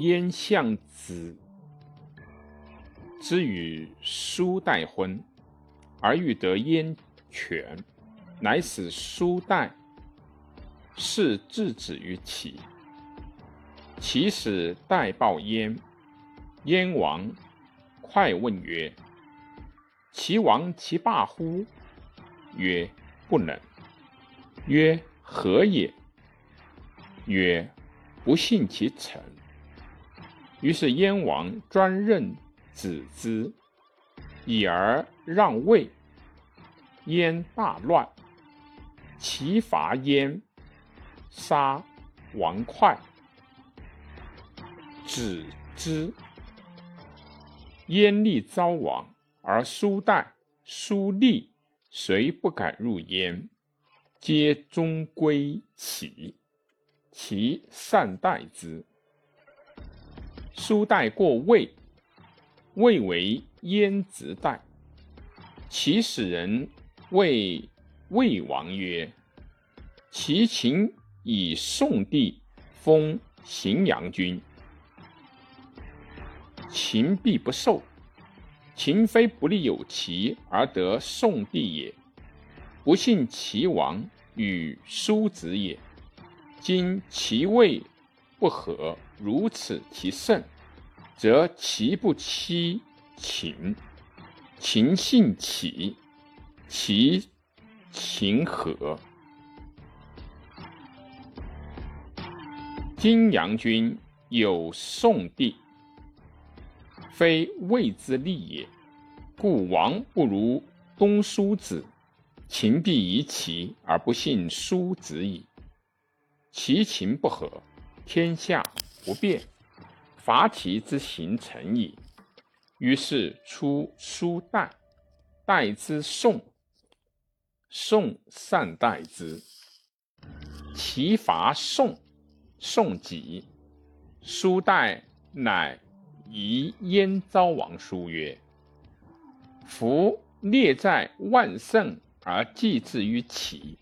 燕相子之与叔代婚，而欲得燕权，乃使叔代是质子于齐。齐使代报燕，燕王快问曰：“齐王其罢乎？”曰：“不能。”曰：“何也？”曰：“不信其臣。”于是燕王专任子之，以而让位。燕大乱，齐伐燕，杀王哙，子之。燕厉遭亡，而叔代、叔立谁不敢入燕，皆终归齐。其善待之。叔代过魏，魏为燕子代。齐使人谓魏王曰：“齐秦以宋帝封荥阳君，秦必不受。秦非不利有齐而得宋帝也，不信齐王与叔子也。今齐魏。”不和如此其甚，则其不欺秦，秦信齐，其秦和。今阳君有宋帝，非魏之利也，故王不如东叔子，秦必疑齐而不信叔子矣。其秦不和。天下不变，伐齐之行成矣。于是出书代，代之宋，宋善待之。齐伐宋，宋己，书代乃遗燕昭王书曰：“夫列在万乘而祭之于齐，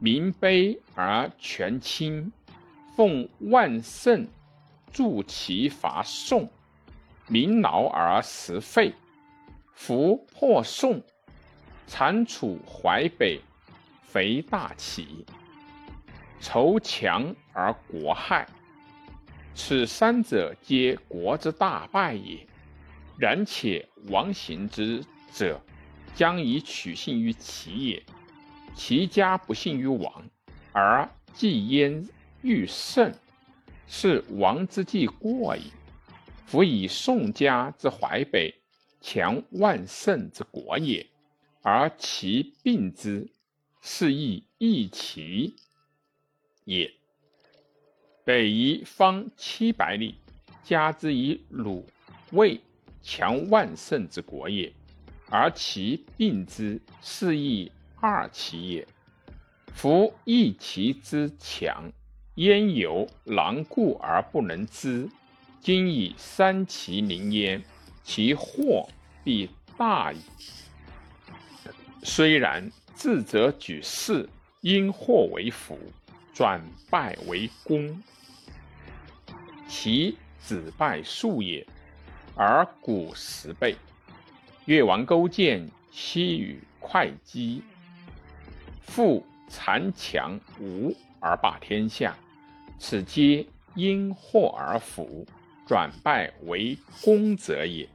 民卑而权倾。”奉万圣助其伐宋，民劳而食废。夫破宋，铲除淮北，肥大齐，仇强而国害。此三者，皆国之大败也。然且王行之者，将以取信于齐也。齐家不信于王，而既焉。欲胜，是王之计过矣。夫以宋家之淮北，强万乘之国也，而其并之，是亦异其也。北夷方七百里，加之以鲁、魏，强万乘之国也，而其并之，是亦二其也。夫异其之强。焉有狼顾而不能知，今以三齐临焉，其祸必大矣。虽然，智者举事，因祸为福，转败为功。其子败数也，而古十倍。越王勾践西与会稽，复残强吴而霸天下。此皆因祸而福，转败为功者也。